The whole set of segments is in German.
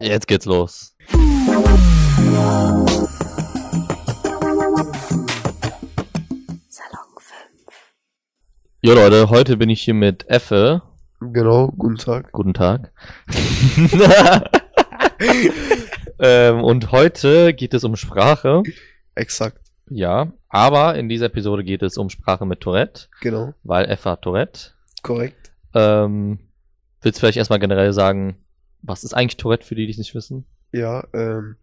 Jetzt geht's los. Salon 5. Jo Leute, heute bin ich hier mit Effe. Genau, guten Tag. Guten Tag. ähm, und heute geht es um Sprache. Exakt, Ja, aber in dieser Episode geht es um Sprache mit Tourette, genau, weil Effe hat Tourette. korrekt. Ähm, willst du vielleicht erstmal generell sagen, was ist eigentlich Tourette für die, die es nicht wissen? Ja, ähm,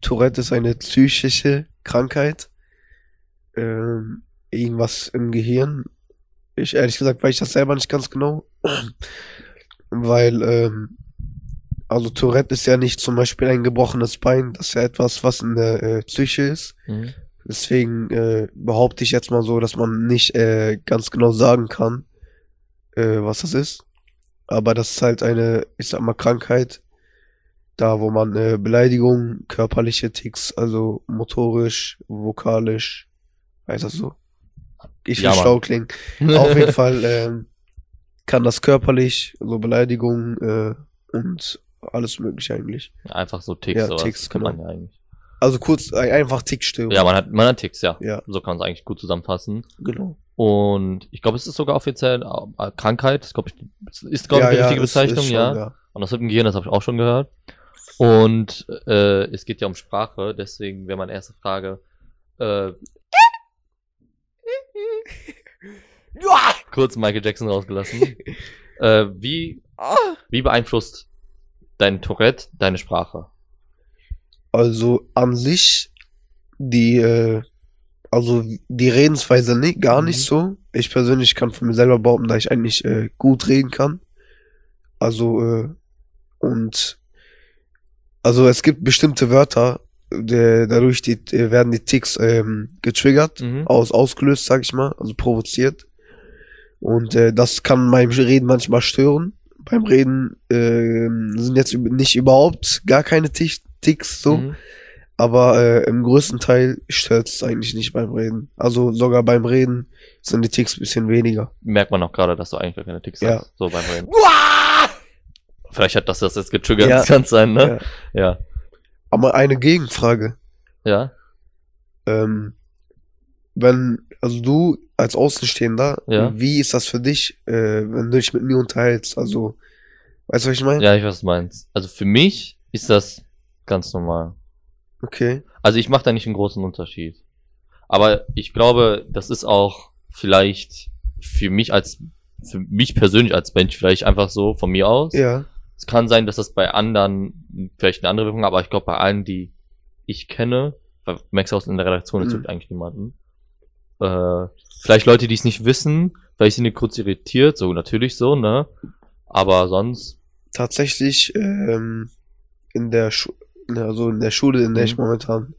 Tourette ist eine psychische Krankheit. Ähm, irgendwas im Gehirn. Ich ehrlich gesagt weiß ich das selber nicht ganz genau. Weil, ähm, also Tourette ist ja nicht zum Beispiel ein gebrochenes Bein, das ist ja etwas, was in der äh, Psyche ist. Mhm. Deswegen äh, behaupte ich jetzt mal so, dass man nicht äh, ganz genau sagen kann, äh, was das ist. Aber das ist halt eine, ich sag mal, Krankheit, da wo man äh, Beleidigung, körperliche Ticks, also motorisch, vokalisch, heißt das so? Ich will Ja, schlau klingen. Auf jeden Fall ähm, kann das körperlich, so Beleidigung äh, und alles mögliche eigentlich. Einfach so Ticks, Ja, Ticks, kann man genau. ja eigentlich. Also kurz, einfach Tickstörung. Ja, man hat, man hat Ticks, ja. Ja, So kann man es eigentlich gut zusammenfassen. genau. Und ich glaube, es ist sogar offiziell äh, Krankheit. Das glaub ich, ist, glaube ich, Ja, die ja, richtige Bezeichnung, schon, ja. Und das mit dem Gehirn, das habe ich auch schon gehört. Und äh, es geht ja um Sprache, deswegen wäre meine erste Frage. Äh, kurz Michael Jackson rausgelassen. äh, wie, wie beeinflusst dein Tourette deine Sprache? Also an sich die, äh, also die Redensweise nicht, gar nicht Mhm. so. Ich persönlich kann von mir selber behaupten, dass ich eigentlich äh, gut reden kann. Also äh, und also es gibt bestimmte Wörter, der, dadurch die, äh, werden die Ticks ähm, getriggert, Mhm. aus, ausgelöst, sag ich mal, also provoziert. Und äh, das kann beim Reden manchmal stören. Beim Reden ähm, sind jetzt nicht überhaupt gar keine Tic- Ticks so. Mhm. Aber äh, im größten Teil stört es eigentlich nicht beim Reden. Also sogar beim Reden sind die Ticks ein bisschen weniger. Merkt man auch gerade, dass du eigentlich gar keine Ticks Ja. hast, so beim Reden. Vielleicht hat das das jetzt getriggert, Ja. das kann sein, ne? Ja. Ja. Aber eine Gegenfrage. Ja. Ähm, wenn, also du als Außenstehender, Ja. wie ist das für dich, äh, wenn du dich mit mir unterhältst? Also, weißt du, was ich meine? Ja, ich weiß, was du meinst. Also für mich ist das ganz normal. Okay. Also ich mache da nicht einen großen Unterschied. Aber ich glaube, das ist auch vielleicht für mich als, für mich persönlich als Mensch vielleicht einfach so von mir aus. Ja. Es kann sein, dass das bei anderen vielleicht eine andere Wirkung hat, aber ich glaube bei allen, die ich kenne, weil Max aus in der Redaktion Mhm. mhm. eigentlich niemanden. Äh, vielleicht Leute, die es nicht wissen, vielleicht sind die kurz irritiert, so natürlich so, ne? Aber sonst, Tatsächlich, ähm, in der Schu also in der Schule, in der ich Mhm. momentan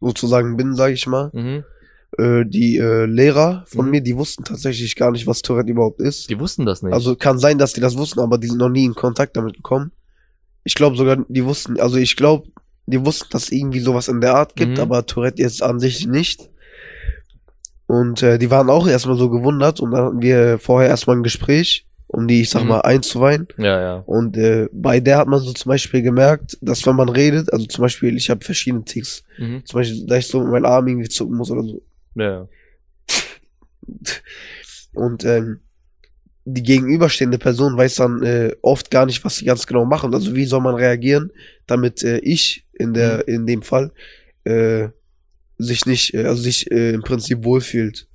sozusagen bin, sage ich mal, mhm. äh, die äh, Lehrer von Mhm. mir, die wussten tatsächlich gar nicht, was Tourette überhaupt ist. die wussten das nicht. Also kann sein, dass die das wussten, aber die sind noch nie in Kontakt damit gekommen. Ich glaube sogar, die wussten, also ich glaube, die wussten, dass es irgendwie sowas in der Art gibt, Mhm. aber Tourette jetzt an sich nicht. Und äh, die waren auch erstmal so gewundert und dann hatten wir vorher erstmal ein Gespräch, um die, ich sag Mhm. mal, einzuweihen. ja, ja. Und äh, bei der hat man so zum Beispiel gemerkt, dass wenn man redet, also zum Beispiel, ich habe verschiedene Ticks, Mhm. zum Beispiel, dass ich so mit meinem Arm irgendwie zucken muss oder so. Ja. Und ähm, die gegenüberstehende Person weiß dann äh, oft gar nicht, was sie ganz genau machen. Also wie soll man reagieren, damit äh, ich in der in dem Fall äh, sich nicht, äh, also sich äh, im Prinzip wohlfühlt.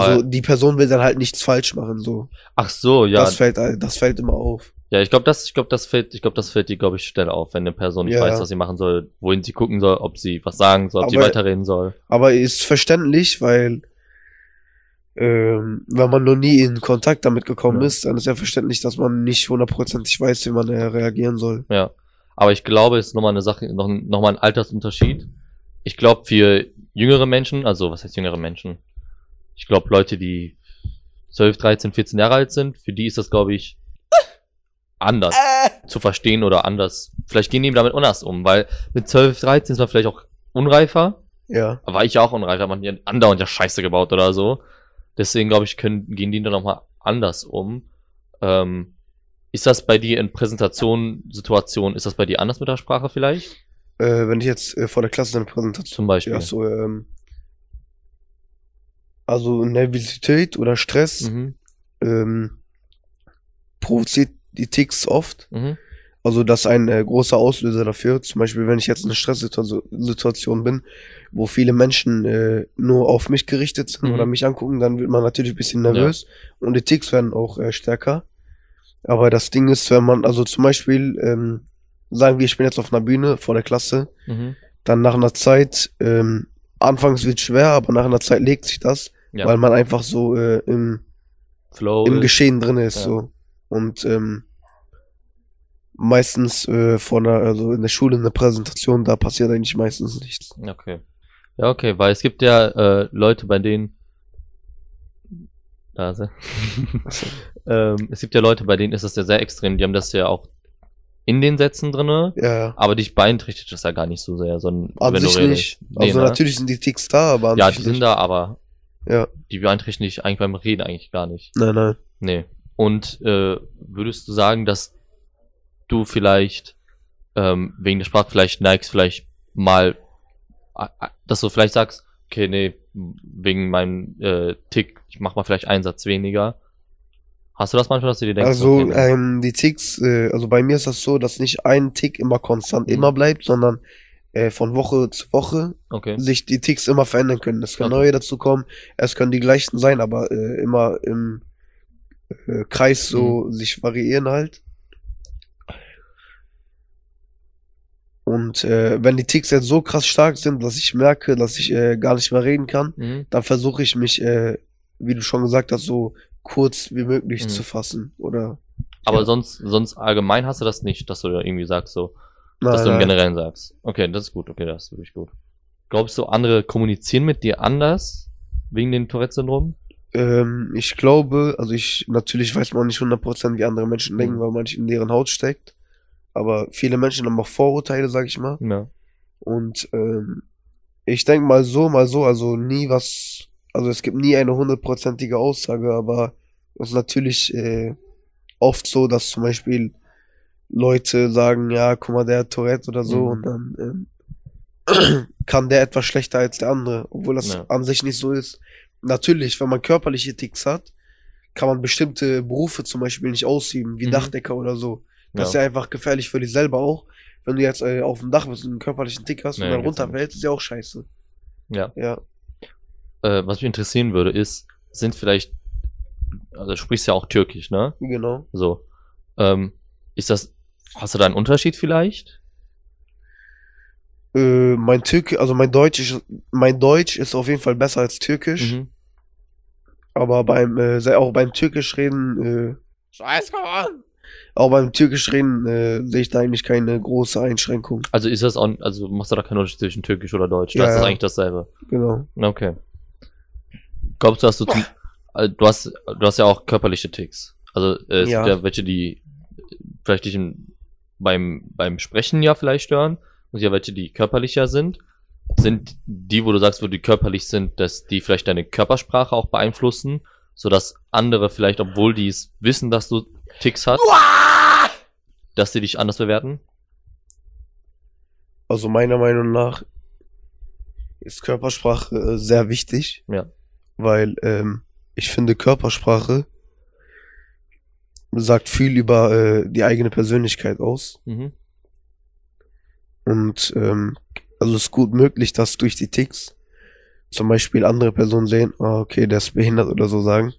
Also die Person will dann halt nichts falsch machen. So, Ach so, ja. das fällt, das fällt immer auf. Ja, ich glaube, das, ich glaube, das fällt, ich glaube, das fällt dir, glaube ich, schnell auf, wenn eine Person nicht Ja. weiß, was sie machen soll, wohin sie gucken soll, ob sie was sagen soll, ob sie Aber- weiterreden soll. Aber ist verständlich, weil ähm, wenn man noch nie in Kontakt damit gekommen Ja. ist, dann ist ja verständlich, dass man nicht hundertprozentig weiß, wie man äh, reagieren soll. Ja. Aber ich glaube, es ist nochmal eine Sache, noch, noch mal ein Altersunterschied. Ich glaube, für jüngere Menschen, also was heißt jüngere Menschen? Ich glaube, Leute, die 12, 13, 14 Jahre alt sind, für die ist das, glaube ich, anders zu verstehen oder anders. Vielleicht gehen die damit anders um, weil mit 12, 13 ist man vielleicht auch unreifer. Ja. war ich ja auch unreif, hat man ja andauernd ja Scheiße gebaut oder so. Deswegen glaube ich, können, gehen die dann nochmal anders um. Ähm, Ist das bei dir in Präsentationen, Situationen, ist das bei dir anders mit der Sprache vielleicht? Äh, wenn ich jetzt äh, vor der Klasse eine Präsentation. Zum Beispiel. Ja, so, ähm, also Nervosität oder Stress Mhm. ähm, provoziert die Ticks oft. Mhm. Also das ist ein äh, großer Auslöser dafür. Zum Beispiel, wenn ich jetzt in einer Stresssituation bin, wo viele Menschen äh, nur auf mich gerichtet sind Mhm. oder mich angucken, dann wird man natürlich ein bisschen nervös und die Ticks werden auch äh, stärker. Aber das Ding ist, wenn man, also zum Beispiel, ähm, sagen wir, ich bin jetzt auf einer Bühne vor der Klasse, Mhm. dann nach einer Zeit, ähm, anfangs wird schwer, aber nach einer Zeit legt sich das, Ja. weil man einfach so äh, im, Flow. im ist- Geschehen drin ist. ja. So. Und ähm, meistens äh, von der, also in der Schule eine Präsentation, da passiert eigentlich meistens nichts. Okay. Ja, okay, weil es gibt ja äh, Leute, bei denen. Da ist er. ähm, es gibt ja Leute, bei denen ist das ja sehr extrem. Die haben das ja auch in den Sätzen drinne, Ja, ja. aber dich beeinträchtigt das ja gar nicht so sehr, sondern An wenn sich du nicht. Also ne? natürlich sind die Ticks da, aber an Ja, sich die sind nicht. da, aber Ja, die beeinträchtigen dich eigentlich beim Reden eigentlich gar nicht. nein, nein. Nee. Und äh, würdest du sagen, dass du vielleicht ähm, wegen der Sprache vielleicht neigst, vielleicht mal, dass du vielleicht sagst, okay, nee, wegen meinem äh, Tick, ich mach mal vielleicht einen Satz weniger. Hast du das manchmal, dass du dir denkst, Also okay, ähm, die Ticks, äh, also bei mir ist das so, dass nicht ein Tick immer konstant Mhm. immer bleibt, sondern äh, von Woche zu Woche okay. sich die Ticks immer verändern können. Es können Okay. neue dazu kommen, es können die gleichen sein, aber äh, immer im äh, Kreis so Mhm. sich variieren halt. Und äh, wenn die Ticks jetzt so krass stark sind, dass ich merke, dass ich äh, gar nicht mehr reden kann, Mhm. dann versuche ich mich, äh, wie du schon gesagt hast, so kurz wie möglich Mhm. zu fassen. Oder Aber Ja. sonst, sonst allgemein hast du das nicht, dass du da irgendwie sagst, so, nein, dass du im. Generellen sagst. Okay, das ist gut, okay, das ist wirklich gut. Glaubst du, andere kommunizieren mit dir anders wegen dem Tourette-Syndrom? Ähm, ich glaube, also ich, natürlich weiß man nicht 100% wie andere Menschen denken, Mhm. weil man nicht in deren Haut steckt. Aber viele Menschen haben auch Vorurteile, sag ich mal. Ja. Und ähm, ich denke mal so, mal so, also nie was, also es gibt nie eine hundertprozentige Aussage, aber es ist natürlich äh, oft so, dass zum Beispiel Leute sagen, ja, guck mal, der hat Tourette oder so Mhm. und dann ähm, kann der etwas schlechter als der andere, obwohl das Ja. an sich nicht so ist. Natürlich, wenn man körperliche Ticks hat, kann man bestimmte Berufe zum Beispiel nicht ausüben, wie Mhm. Dachdecker oder so. Das ist ja. ja einfach gefährlich für dich selber auch. Wenn du jetzt äh, auf dem Dach bist und einen körperlichen Tick hast Nee, und dann ja runterfällst, ist ja auch scheiße. ja. Ja. Äh, was mich interessieren würde, ist, sind vielleicht, also du sprichst ja auch Türkisch, ne? Genau. So. Ähm, ist das, hast du da einen Unterschied vielleicht? Äh, mein Türk, also mein Deutsch ist, mein Deutsch ist auf jeden Fall besser als Türkisch. Mhm. Aber beim, äh, sei- auch beim Türkisch reden, äh, Scheiße, auch beim Türkisch reden äh, sehe ich da eigentlich keine große Einschränkung. Also ist das auch, also machst du da keinen Unterschied zwischen Türkisch oder Deutsch? Ja, das ist ja. eigentlich dasselbe. Genau. Okay. Glaubst du, dass du zum, also du hast, du hast ja auch körperliche Ticks. Also äh, es Ja. gibt ja welche, die vielleicht dich im, beim, beim Sprechen ja vielleicht stören und ja welche, die körperlicher sind. Sind die, wo du sagst, wo die körperlich sind, dass die vielleicht deine Körpersprache auch beeinflussen, sodass andere vielleicht, obwohl die es wissen, dass du Ticks hast, dass sie dich anders bewerten? Also meiner Meinung nach ist Körpersprache äh, sehr wichtig. Ja. Weil ähm, ich finde, Körpersprache sagt viel über äh, die eigene Persönlichkeit aus. Mhm. Und ähm, also es ist gut möglich, dass durch die Ticks zum Beispiel andere Personen sehen, ah, okay, der ist behindert oder so sagen.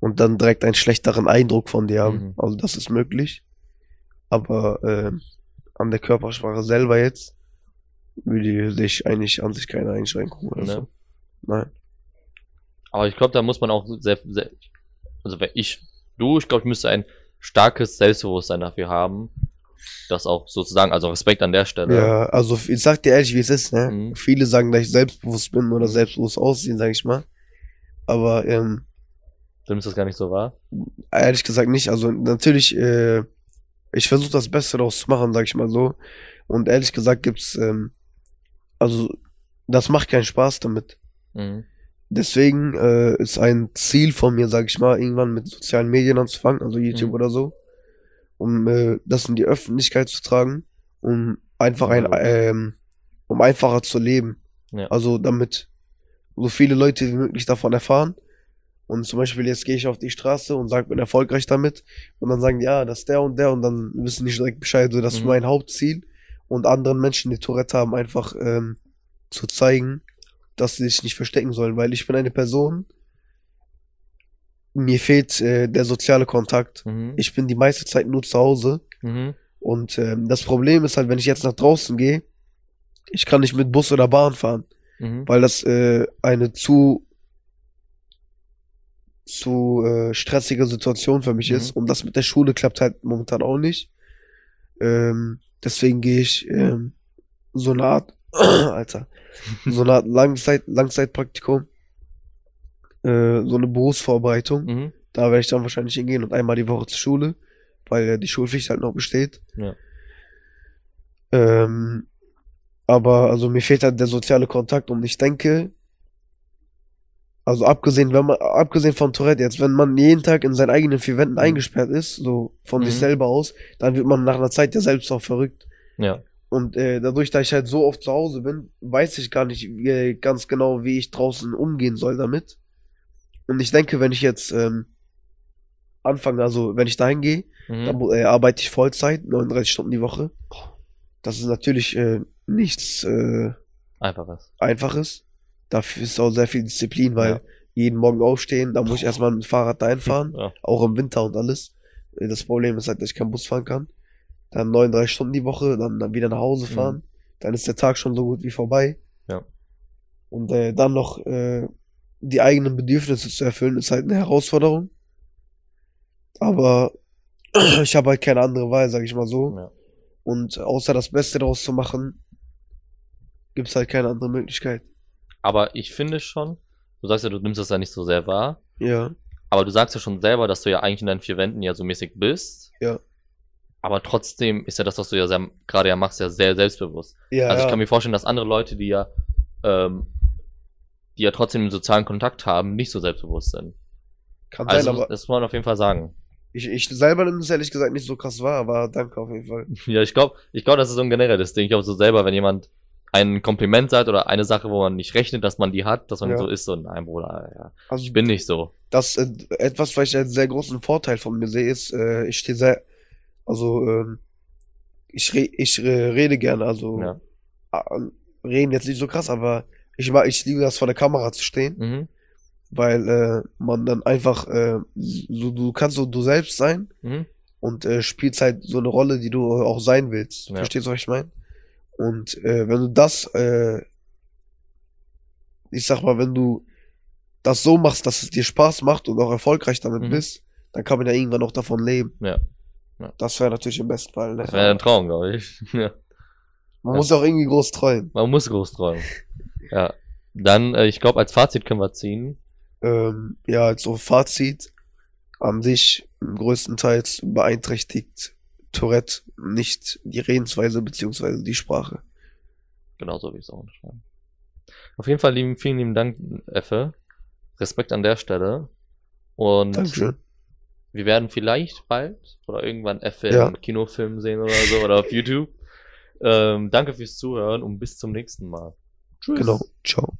Und dann direkt einen schlechteren Eindruck von dir haben. Mhm. Also das ist möglich. Aber ähm, an der Körpersprache selber jetzt würde sich eigentlich an sich keine Einschränkung oder Ne? so. Nein. Aber ich glaube, da muss man auch sehr, sehr also wenn ich, du, ich glaube, ich müsste ein starkes Selbstbewusstsein dafür haben, das auch sozusagen, also Respekt an der Stelle. Ja, also ich sag dir ehrlich, wie es ist, ne? Mhm. Viele sagen, dass ich selbstbewusst bin oder selbstbewusst aussehen, sag ich mal. Aber ähm, Stimmt ist das gar nicht so wahr? Ehrlich gesagt nicht. Also natürlich, äh, ich versuche das Beste daraus zu machen, sag ich mal so. Und ehrlich gesagt gibt's, ähm, also das macht keinen Spaß damit. Mhm. Deswegen äh, ist ein Ziel von mir, sag ich mal, irgendwann mit sozialen Medien anzufangen, also YouTube Mhm. oder so. um äh, das in die Öffentlichkeit zu tragen, um einfach ein, ähm, um einfacher zu leben. Ja. Also damit so viele Leute wie möglich davon erfahren. Und zum Beispiel jetzt gehe ich auf die Straße und sage, bin erfolgreich damit. Und dann sagen die, ja, das ist der und der und dann wissen die direkt Bescheid. So, das ist Mhm. mein Hauptziel. Und anderen Menschen, die Tourette haben, einfach ähm, zu zeigen, dass sie sich nicht verstecken sollen. Weil ich bin eine Person, mir fehlt äh, der soziale Kontakt. Mhm. Ich bin die meiste Zeit nur zu Hause. Mhm. Und ähm, das Problem ist halt, wenn ich jetzt nach draußen gehe, ich kann nicht mit Bus oder Bahn fahren, Mhm. weil das äh, eine zu zu äh, stressige Situation für mich Mhm. ist. Und das mit der Schule klappt halt momentan auch nicht. Ähm, deswegen gehe ich ähm, so eine Art, Alter, so eine Langzeit, Langzeitpraktikum, äh, so eine Berufsvorbereitung. Mhm. Da werde ich dann wahrscheinlich hingehen und einmal die Woche zur Schule, weil ja die Schulpflicht halt noch besteht. Ja. Ähm, aber also mir fehlt halt der soziale Kontakt und ich denke, also abgesehen, wenn man, abgesehen von Tourette jetzt, wenn man jeden Tag in seinen eigenen vier Wänden Mhm. eingesperrt ist, so von sich Mhm. selber aus, dann wird man nach einer Zeit ja selbst auch verrückt. Ja. Und äh, dadurch, dass ich halt so oft zu Hause bin, weiß ich gar nicht äh, ganz genau, wie ich draußen umgehen soll damit. Und ich denke, wenn ich jetzt ähm, anfange, also wenn ich dahin gehe, dann Mhm. mu- äh, arbeite ich Vollzeit, 39 Stunden die Woche. Das ist natürlich äh, nichts äh, Einfaches. Einfaches. Dafür ist auch sehr viel Disziplin, weil Ja. jeden Morgen aufstehen, da muss ich erstmal mit dem Fahrrad dahin fahren, Ja. auch im Winter und alles. Äh, Das Problem ist halt, dass ich keinen Bus fahren kann. Dann 39 Stunden die Woche, dann, dann wieder nach Hause Mhm. fahren. Dann ist der Tag schon so gut wie vorbei. Ja. Und äh, dann noch äh, die eigenen Bedürfnisse zu erfüllen, ist halt eine Herausforderung. Aber ich habe halt keine andere Wahl, sag ich mal so. Ja. Und außer das Beste daraus zu machen, gibt's halt keine andere Möglichkeit. Aber ich finde schon, du sagst ja, du nimmst das ja nicht so sehr wahr, Ja, aber du sagst ja schon selber, dass du ja eigentlich in deinen vier Wänden ja so mäßig bist. Ja. Aber trotzdem ist ja das, was du ja sehr, gerade ja machst, ja sehr selbstbewusst. ja, also ich kann mir vorstellen, dass andere Leute, die ja, ähm, die ja trotzdem einen sozialen Kontakt haben, nicht so selbstbewusst sind. kann sein, Also, aber das muss man auf jeden Fall sagen. ich, ich selber nehme es ehrlich gesagt nicht so krass wahr, aber danke auf jeden Fall. Ja, ich glaube, ich glaube, das ist so ein generelles Ding. Ich glaube so selber, wenn jemand ein Kompliment sagt oder eine Sache, wo man nicht rechnet, dass man die hat, dass man Ja. so ist, so, nein, Bruder, ja, Also ich bin nicht so. das äh, etwas, was ich als sehr großen Vorteil von mir sehe, ist, äh, ich stehe sehr, also ähm, ich re ich rede gerne, also Ja. reden jetzt nicht so krass, aber ich mag, ich liebe das vor der Kamera zu stehen, Mhm. weil äh, man dann einfach äh, so du kannst so du selbst sein Mhm. und äh, spielst halt so eine Rolle, die du auch sein willst. Ja. Verstehst du, was ich meine? Und äh, wenn du das, äh, ich sag mal, wenn du das so machst, dass es dir Spaß macht und auch erfolgreich damit Mhm. bist, dann kann man ja irgendwann auch davon leben. Ja. Ja. Das wäre natürlich im besten Fall. Das wäre ein Traum, glaube ich. Ja. man ja. muss auch irgendwie groß träumen. Man muss groß träumen. Ja. Dann, äh, ich glaube, als Fazit können wir ziehen. Ähm, ja, also Fazit an sich größtenteils beeinträchtigt Tourette nicht die Redensweise beziehungsweise die Sprache. Genauso wie ich es auch unterschreiben. Auf jeden Fall lieben, vielen lieben Dank, Effe. Respekt an der Stelle. Und Dankeschön. Wir werden vielleicht bald oder irgendwann Effe Ja. Kinofilm sehen oder so oder auf YouTube. Ähm, danke fürs Zuhören und bis zum nächsten Mal. Tschüss. Genau. Ciao.